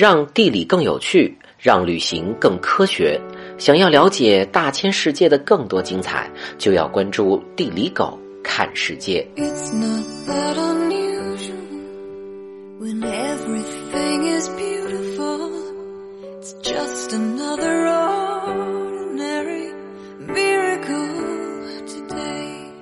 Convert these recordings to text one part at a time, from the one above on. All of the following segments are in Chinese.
让地理更有趣，让旅行更科学。想要了解大千世界的更多精彩，就要关注地理狗看世界。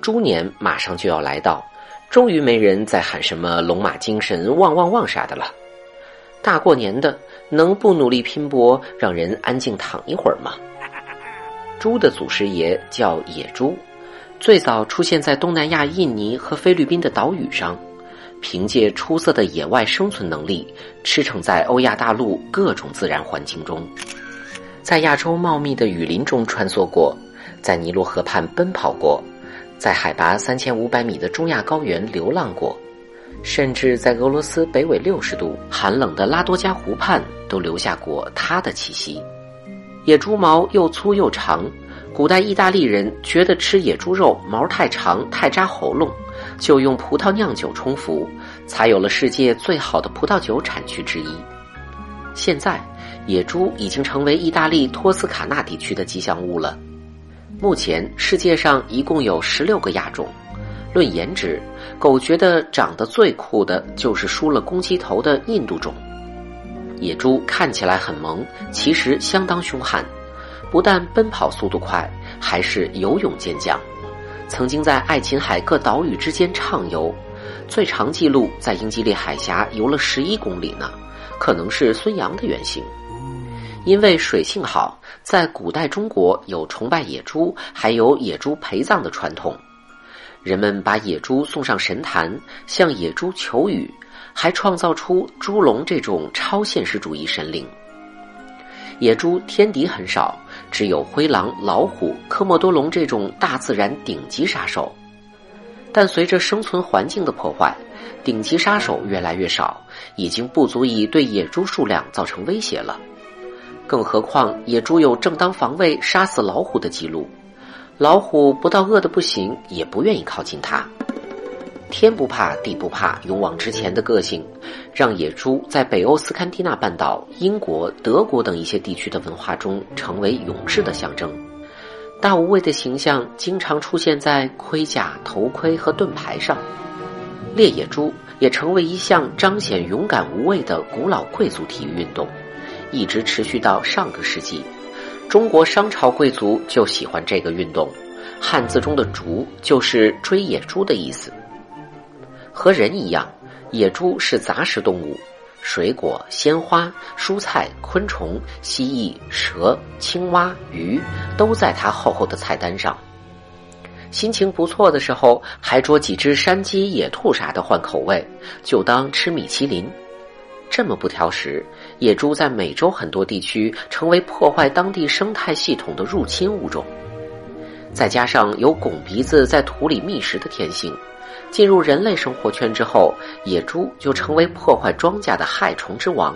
猪年马上就要来到，终于没人再喊什么龙马精神、旺旺旺啥的了。大过年的，能不努力拼搏，让人安静躺一会儿吗？猪的祖师爷叫野猪，最早出现在东南亚印尼和菲律宾的岛屿上，凭借出色的野外生存能力，驰骋在欧亚大陆各种自然环境中，在亚洲茂密的雨林中穿梭过，在尼罗河畔奔跑过，在海拔三千五百米的中亚高原流浪过。甚至在俄罗斯北纬六十度寒冷的拉多加湖畔，都留下过它的气息。野猪毛又粗又长，古代意大利人觉得吃野猪肉毛太长太扎喉咙，就用葡萄酿酒冲服，才有了世界最好的葡萄酒产区之一。现在，野猪已经成为意大利托斯卡纳地区的吉祥物了。目前，世界上一共有十六个亚种。论颜值，狗觉得长得最酷的就是梳了公鸡头的印度种。野猪看起来很萌，其实相当凶悍，不但奔跑速度快，还是游泳健将。曾经在爱琴海各岛屿之间畅游，最长记录在英吉利海峡游了十一公里呢，可能是孙杨的原型。因为水性好，在古代中国有崇拜野猪，还有野猪陪葬的传统。人们把野猪送上神坛，向野猪求雨，还创造出猪龙这种超现实主义神灵。野猪天敌很少，只有灰狼、老虎、科莫多龙这种大自然顶级杀手。但随着生存环境的破坏，顶级杀手越来越少，已经不足以对野猪数量造成威胁了。更何况，野猪有正当防卫、杀死老虎的记录。老虎不到饿得不行，也不愿意靠近它。天不怕地不怕，勇往直前的个性，让野猪在北欧斯堪的纳半岛、英国、德国等一些地区的文化中成为勇士的象征。大无畏的形象经常出现在盔甲、头盔和盾牌上。猎野猪也成为一项彰显勇敢无畏的古老贵族体育运动，一直持续到上个世纪。中国商朝贵族就喜欢这个运动，汉字中的“逐”就是追野猪的意思。和人一样，野猪是杂食动物，水果、鲜花、蔬菜、昆虫、蜥蜴、蛇、青蛙、鱼都在它厚厚的菜单上。心情不错的时候，还捉几只山鸡、野兔啥的换口味，就当吃米其林。这么不挑食，野猪在美洲很多地区成为破坏当地生态系统的入侵物种。再加上有拱鼻子在土里觅食的天性，进入人类生活圈之后，野猪就成为破坏庄稼的害虫之王。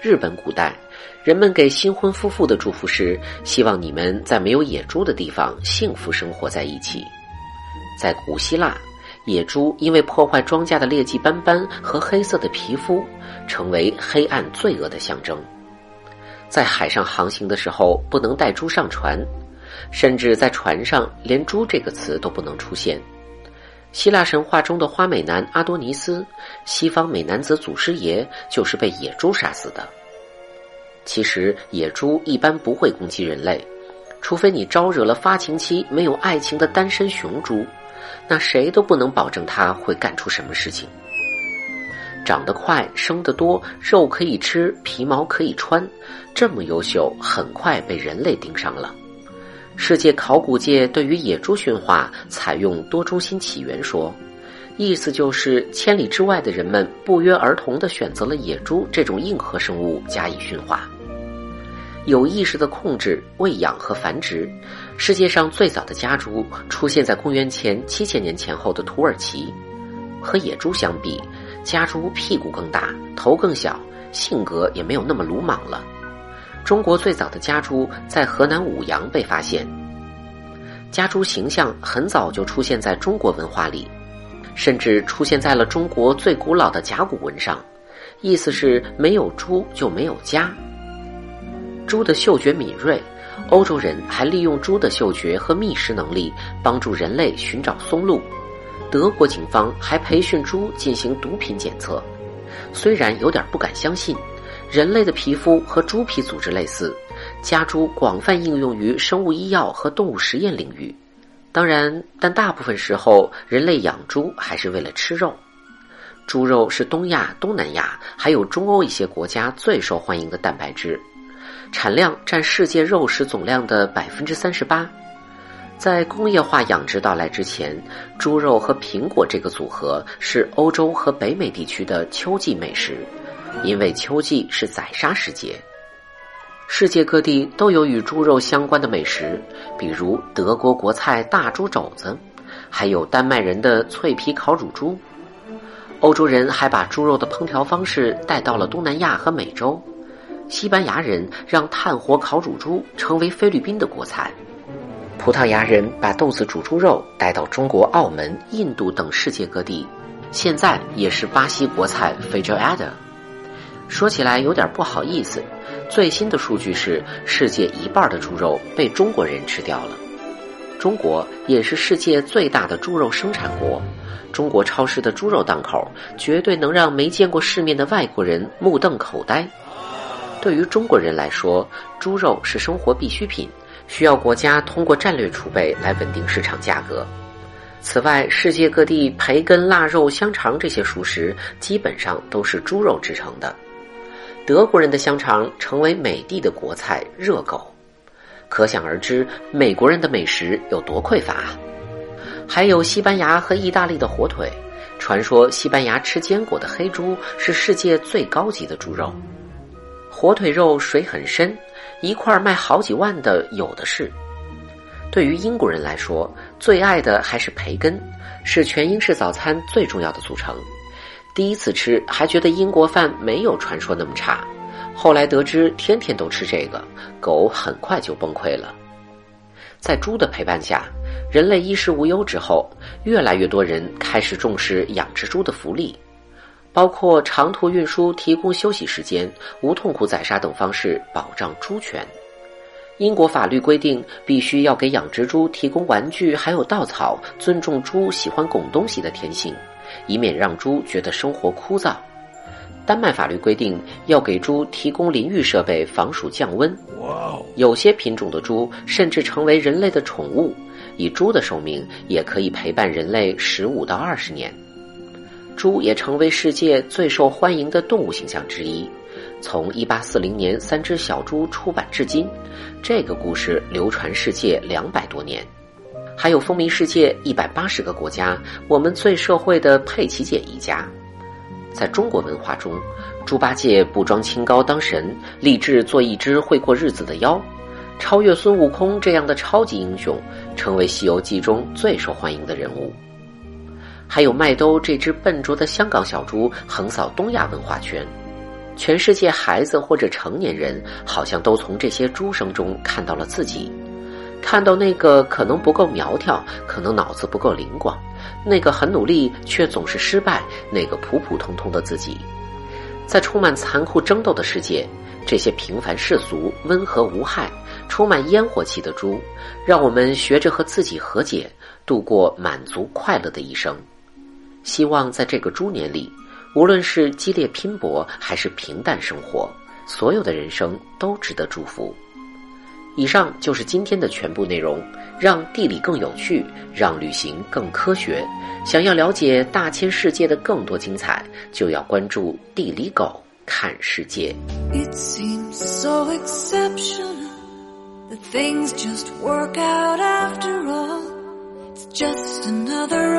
日本古代，人们给新婚夫妇的祝福是：希望你们在没有野猪的地方幸福生活在一起。在古希腊，野猪因为破坏庄稼的劣迹斑斑和黑色的皮肤，成为黑暗罪恶的象征。在海上航行的时候，不能带猪上船，甚至在船上连“猪”这个词都不能出现。希腊神话中的花美男阿多尼斯，西方美男子祖师爷就是被野猪杀死的。其实，野猪一般不会攻击人类，除非你招惹了发情期没有爱情的单身雄猪。那谁都不能保证它会干出什么事情。长得快，生得多，肉可以吃，皮毛可以穿，这么优秀，很快被人类盯上了。世界考古界对于野猪驯化采用多中心起源说，意思就是千里之外的人们不约而同地选择了野猪这种硬核生物加以驯化。有意识的控制、喂养和繁殖。世界上最早的家猪出现在公元前七千年前后的土耳其。和野猪相比，家猪屁股更大，头更小，性格也没有那么鲁莽了。中国最早的家猪在河南舞阳被发现。家猪形象很早就出现在中国文化里，甚至出现在了中国最古老的甲骨文上，意思是没有猪就没有家。猪的嗅觉敏锐，欧洲人还利用猪的嗅觉和觅食能力帮助人类寻找松露。德国警方还培训猪进行毒品检测。虽然有点不敢相信，人类的皮肤和猪皮组织类似，家猪广泛应用于生物医药和动物实验领域。当然，但大部分时候，人类养猪还是为了吃肉。猪肉是东亚、东南亚还有中欧一些国家最受欢迎的蛋白质，产量占世界肉食总量的百分之三十八。在工业化养殖到来之前，猪肉和苹果这个组合是欧洲和北美地区的秋季美食，因为秋季是宰杀时节。世界各地都有与猪肉相关的美食，比如德国国菜大猪肘子，还有丹麦人的脆皮烤乳猪。欧洲人还把猪肉的烹调方式带到了东南亚和美洲，西班牙人让炭火烤乳猪成为菲律宾的国菜，葡萄牙人把豆子煮猪肉带到中国、澳门、印度等世界各地，现在也是巴西国菜 feijoada。说起来有点不好意思，最新的数据是世界一半的猪肉被中国人吃掉了，中国也是世界最大的猪肉生产国。中国超市的猪肉档口绝对能让没见过世面的外国人目瞪口呆。对于中国人来说，猪肉是生活必需品，需要国家通过战略储备来稳定市场价格。此外，世界各地培根、腊肉、香肠这些熟食基本上都是猪肉制成的。德国人的香肠成为美帝的国菜热狗，可想而知美国人的美食有多匮乏。还有西班牙和意大利的火腿，传说西班牙吃坚果的黑猪是世界最高级的猪肉。火腿肉水很深，一块卖好几万的有的是。对于英国人来说，最爱的还是培根，是全英式早餐最重要的组成。第一次吃还觉得英国饭没有传说那么差，后来得知天天都吃这个，狗很快就崩溃了。在猪的陪伴下。人类衣食无忧之后，越来越多人开始重视养殖猪的福利，包括长途运输提供休息时间、无痛苦宰杀等方式保障猪权。英国法律规定，必须要给养殖猪提供玩具，还有稻草，尊重猪喜欢拱东西的天性，以免让猪觉得生活枯燥。丹麦法律规定，要给猪提供淋浴设备，防暑降温。有些品种的猪甚至成为人类的宠物。以猪的寿命也可以陪伴人类十五到二十年，猪也成为世界最受欢迎的动物形象之一。从一八四零年《三只小猪》出版至今，这个故事流传世界两百多年，还有风靡世界一百八十个国家。我们最社会的佩奇姐一家，在中国文化中，猪八戒不装清高当神，立志做一只会过日子的妖。超越孙悟空这样的超级英雄，成为《西游记》中最受欢迎的人物。还有麦兜这只笨拙的香港小猪，横扫东亚文化圈。全世界孩子或者成年人，好像都从这些猪声中看到了自己，看到那个可能不够苗条，可能脑子不够灵光，那个很努力却总是失败，那个普普通通的自己。在充满残酷争斗的世界，这些平凡世俗、温和无害。充满烟火气的猪，让我们学着和自己和解，度过满足快乐的一生。希望在这个猪年里，无论是激烈拼搏还是平淡生活，所有的人生都值得祝福。以上就是今天的全部内容。让地理更有趣，让旅行更科学。想要了解大千世界的更多精彩，就要关注地理狗看世界。It seems so exceptional. The things just work out after all. It's just another